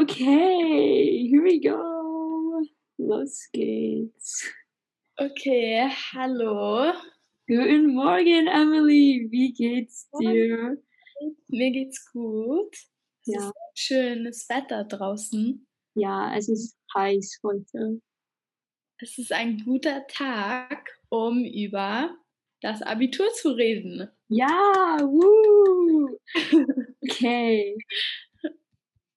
Okay, here we go. Los geht's. Okay, hallo. Guten Morgen, Emily. Wie geht's dir? Mir geht's gut. Es Ja. ist schönes Wetter draußen. Ja, es ist heiß heute. Es ist ein guter Tag, um über das Abitur zu reden. Ja, woo. Okay.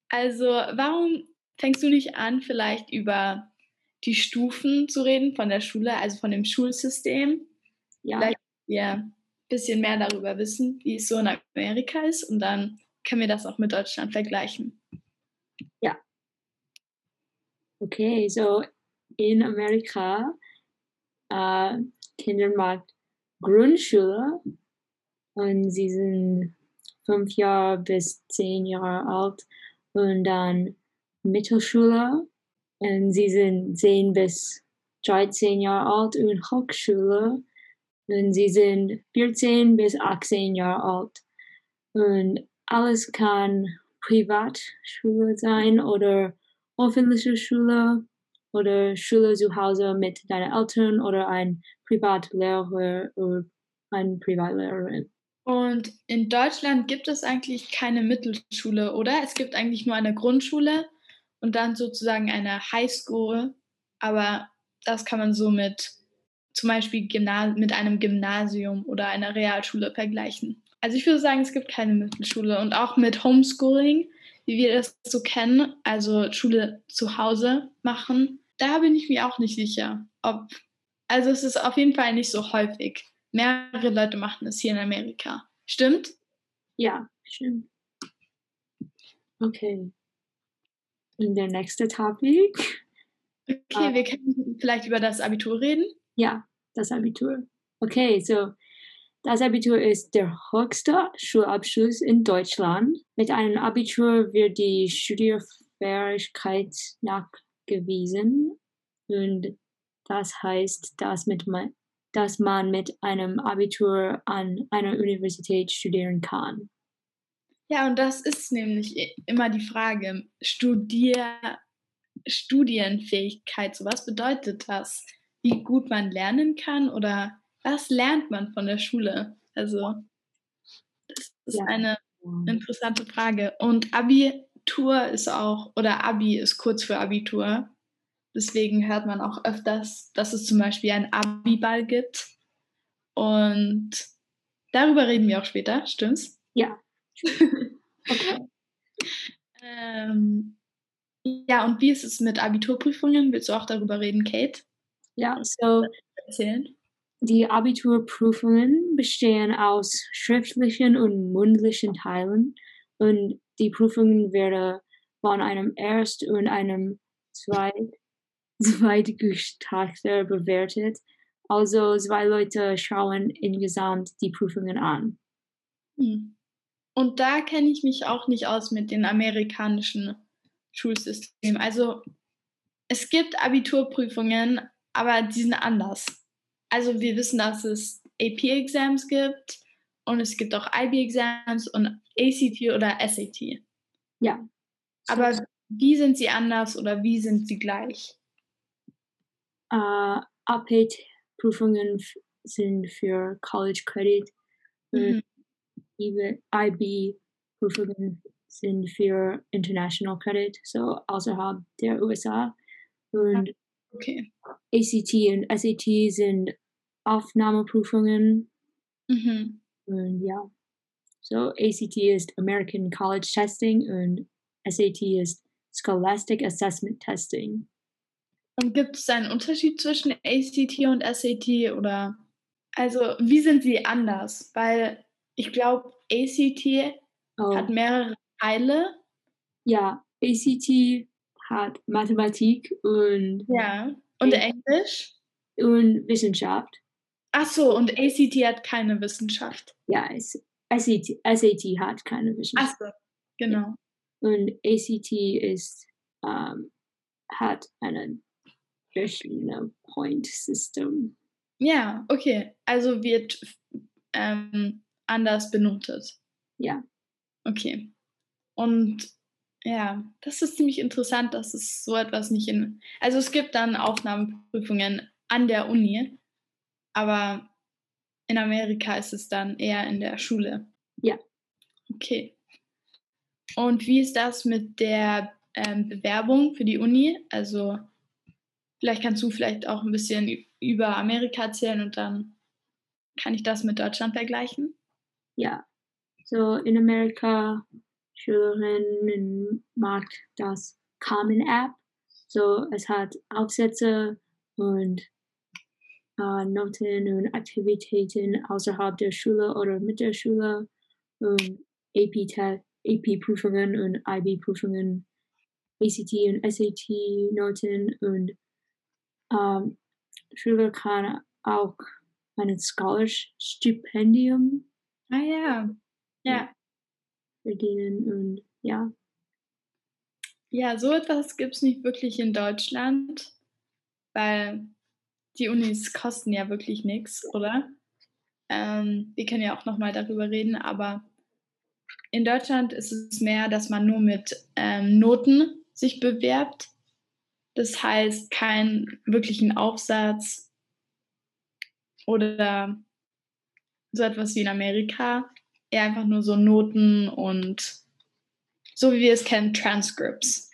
Also, warum fängst du nicht an, vielleicht über die Stufen zu reden von der Schule, also von dem Schulsystem? Ja, Vielleicht wir ein bisschen mehr darüber wissen, wie es so in Amerika ist und dann können wir das auch mit Deutschland vergleichen. okay. So in Amerika, äh, Kinder macht Grundschule und sie sind fünf Jahre bis zehn Jahre alt und dann Mittelschule und sie sind zehn bis 13 Jahre alt und Hochschule und sie sind 14 bis 18 Jahre alt. Und alles kann Privatschule sein oder öffentliche Schule oder Schule zu Hause mit deinen Eltern oder ein Privatlehrer oder eine Privatlehrerin. Und in Deutschland gibt es eigentlich keine Mittelschule, oder? Es gibt eigentlich nur eine Grundschule und dann sozusagen eine Highschool, aber das kann man so mit zum Beispiel Gymna mit einem Gymnasium oder einer Realschule vergleichen. Also ich würde sagen, es gibt keine Mittelschule und auch mit Homeschooling, wie wir das so kennen, also Schule zu Hause machen, da bin ich mir auch nicht sicher, ob also es ist auf jeden Fall nicht so häufig. Mehrere Leute machen es hier in Amerika. Stimmt? Ja, stimmt. Okay. Und der nächste Topic? Okay, Ah. wir können vielleicht über das Abitur reden. Ja, das Abitur. Okay, so das Abitur ist der höchste Schulabschluss in Deutschland. Mit einem Abitur wird die Studierfähigkeit nachgewiesen und das heißt, dass, mit dass man mit einem Abitur an einer Universität studieren kann. Ja, und das ist nämlich immer die Frage. Studier Studienfähigkeit, so was bedeutet das? Wie gut man lernen kann oder was lernt man von der Schule? Also, das ist Ja. eine interessante Frage. Und Abitur ist auch, oder Abi ist kurz für Abitur. Deswegen hört man auch öfters, dass es zum Beispiel einen Abiball gibt. Und darüber reden wir auch später, stimmt's? Ja. Okay. Ähm, ja, und wie ist es mit Abiturprüfungen? Willst du auch darüber reden, Kate? Ja, so Erzählen? Die Abiturprüfungen bestehen aus schriftlichen und mündlichen Teilen und die Prüfungen werden von einem Erst- und einem Zweit Zweitgutachter bewertet. Also zwei Leute schauen insgesamt die Prüfungen an. Hm. Und da kenne ich mich auch nicht aus mit den amerikanischen Schulsystemen. Also es gibt Abiturprüfungen, aber die sind anders. Also wir wissen, dass es AP-Exams gibt und es gibt auch IB-Exams und ACT oder SAT. Ja. Aber wie sind sie anders oder wie sind sie gleich? Äh, AP-Prüfungen f- sind für College Credit Mhm. IB-Prüfungen sind für International Credit, so außerhalb der USA. Und Okay. ACT und SAT sind Aufnahmeprüfungen. Mhm. Und ja, so ACT ist American College Testing und SAT ist Scholastic Assessment Testing. Und gibt es einen Unterschied zwischen ACT und SAT oder also wie sind sie anders? Weil ich glaube, ACT Oh, hat mehrere Teile. ja, ACT hat Mathematik und, Ja. Und. Englisch? und Wissenschaft. Ach so, und ACT hat keine Wissenschaft. Ja, SAT, SAT hat keine Ach Wissenschaft. so, genau. Und ACT ist, ähm, hat einen verschiedenen Point System. Ja, okay. Also wird ähm, anders benotet. Ja. Okay. Und Ja, das ist ziemlich interessant, dass es so etwas nicht in. Also es gibt dann Aufnahmeprüfungen an der Uni, aber in Amerika ist es dann eher in der Schule. Ja. Okay. Und wie ist das mit der ähm, Bewerbung für die Uni? Also vielleicht kannst du vielleicht auch ein bisschen über Amerika erzählen und dann kann ich das mit Deutschland vergleichen. Ja, so in Amerika Schülerinnen mag das Common App. So es hat Aufsätze und äh, Noten und Aktivitäten außerhalb der Schule oder mit der Schule und AP-Prüfungen AP und IB-Prüfungen, ACT und SAT-Noten und ähm, Schüler kann auch ein Scholarship-Stipendium ah, ja. Ja. verdienen und ja. Ja, so etwas gibt es nicht wirklich in Deutschland, weil die Unis kosten ja wirklich nichts, oder? Ähm, wir können ja auch nochmal darüber reden, aber in Deutschland ist es mehr, dass man nur mit ähm, Noten sich bewerbt. Das heißt, keinen wirklichen Aufsatz oder so etwas wie in Amerika. Eher einfach nur so Noten und so wie wir es kennen, Transcripts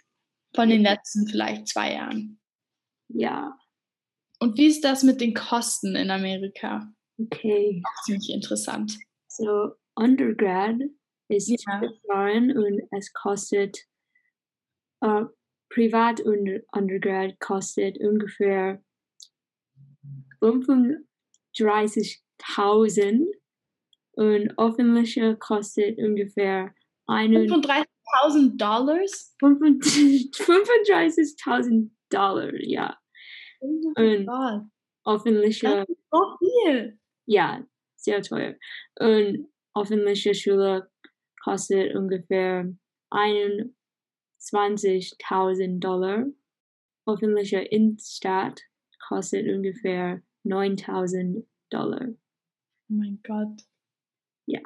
von den letzten vielleicht zwei Jahren. Ja, und wie ist das mit den Kosten in Amerika? Okay. Auch ziemlich interessant. So, Undergrad ist ja. und es kostet, uh, Privat und Undergrad kostet ungefähr 35.000 und öffentliche kostet ungefähr 35.000 Dollars? 35.000 Dollar, ja. Und öffentliche. So viel. Ja, sehr teuer. Und öffentliche Schule kostet ungefähr 21.000 Dollar. Öffentliche Innenstadt kostet ungefähr 9.000 Dollar. Oh mein Gott. Ja.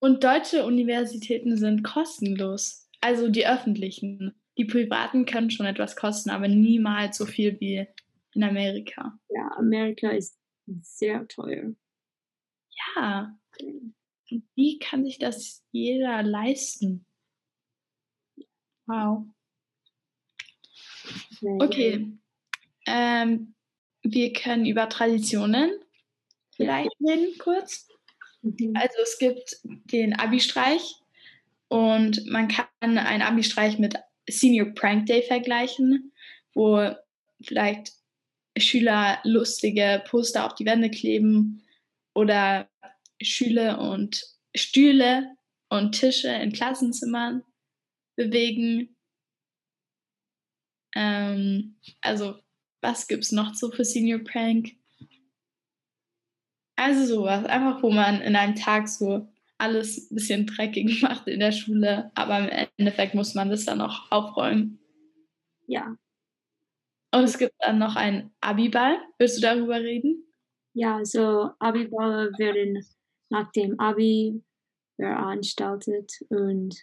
Und deutsche Universitäten sind kostenlos. Also die öffentlichen. Die privaten können schon etwas kosten, aber niemals so viel wie in Amerika. Ja, Amerika ist sehr teuer. Ja. Und wie kann sich das jeder leisten? Wow. Okay. Ähm, wir können über Traditionen vielleicht reden kurz. Mhm. Also es gibt den Abi-Streich und man kann einen Abi-Streich mit Senior Prank Day vergleichen, wo vielleicht Schüler lustige Poster auf die Wände kleben oder Schüler und Stühle und Tische in Klassenzimmern bewegen. Ähm, also, was gibt es noch so für Senior Prank? Also sowas, einfach wo man in einem Tag so alles ein bisschen dreckig macht in der Schule, aber im Endeffekt muss man das dann auch aufräumen. Ja, und es gibt dann noch einen Abiball. Willst du darüber reden? Ja, so Abiball werden nach dem Abi veranstaltet und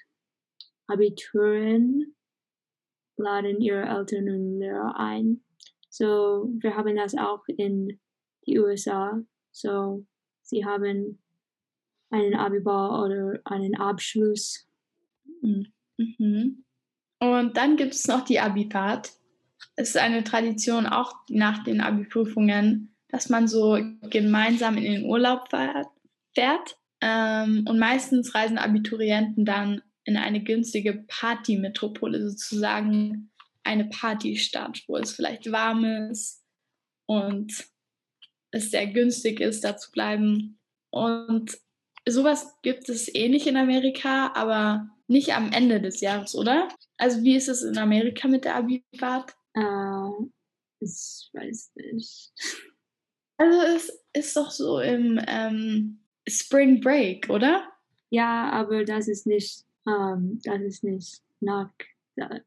Abituren laden ihre Eltern und Lehrer ein. So, wir haben das auch in die USA. So, sie haben einen Abiball oder einen Abschluss. Mhm. mhm. Und dann gibt es noch die Abifahrt es ist eine Tradition auch nach den Abi-Prüfungen, dass man so gemeinsam in den Urlaub fährt. Ähm, und meistens reisen Abiturienten dann in eine günstige Partymetropole, sozusagen eine Partystadt, wo es vielleicht warm ist und es sehr günstig ist, da zu bleiben. Und sowas gibt es ähnlich in Amerika, aber nicht am Ende des Jahres, oder? Also wie ist es in Amerika mit der Abifahrt? Äh, ich weiß nicht. Also es ist doch so im ähm, Spring Break, oder? Ja, aber das ist nicht, ähm, das ist nicht nach der,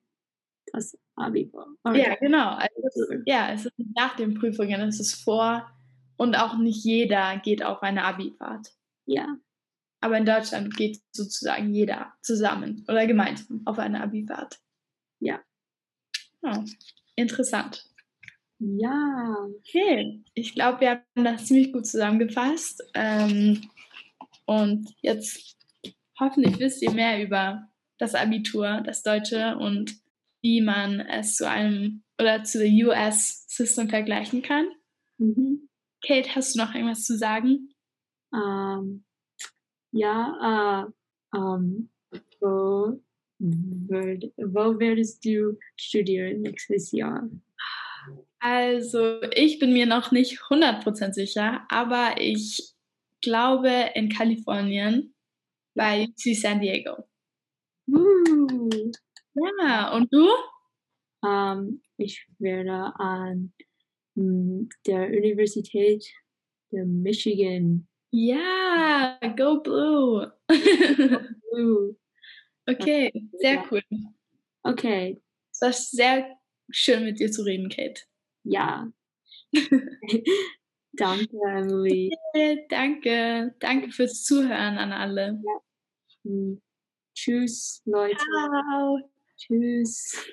das Abi. Ja, genau. Also, ja, es ist nach den Prüfungen, es ist vor und auch nicht jeder geht auf eine Abi-Fahrt. Ja. Aber in Deutschland geht sozusagen jeder zusammen oder gemeinsam auf eine Abifahrt. Ja. Oh, interessant. Ja. Okay, ich glaube, wir haben das ziemlich gut zusammengefasst. Ähm, und jetzt hoffentlich wisst ihr mehr über das Abitur, das Deutsche und wie man es zu einem oder zu der US-System vergleichen kann. Mhm. Kate, hast du noch irgendwas zu sagen? Ähm, ja, äh, ähm, wo, wo würdest du studieren nächstes Jahr? Also, ich bin mir noch nicht 100% sicher, aber ich glaube in Kalifornien bei UC San Diego. Uh, Ja, und du? ähm, ich werde an mm, der Universität der Michigan. Ja, go blue. Uh, okay, sehr cool. okay, Es war sehr schön mit dir zu reden, Kate. ja. Danke, Emily. Danke, danke fürs Zuhören an alle. Mm, Tschüss, Leute. Ciao. Tschüss.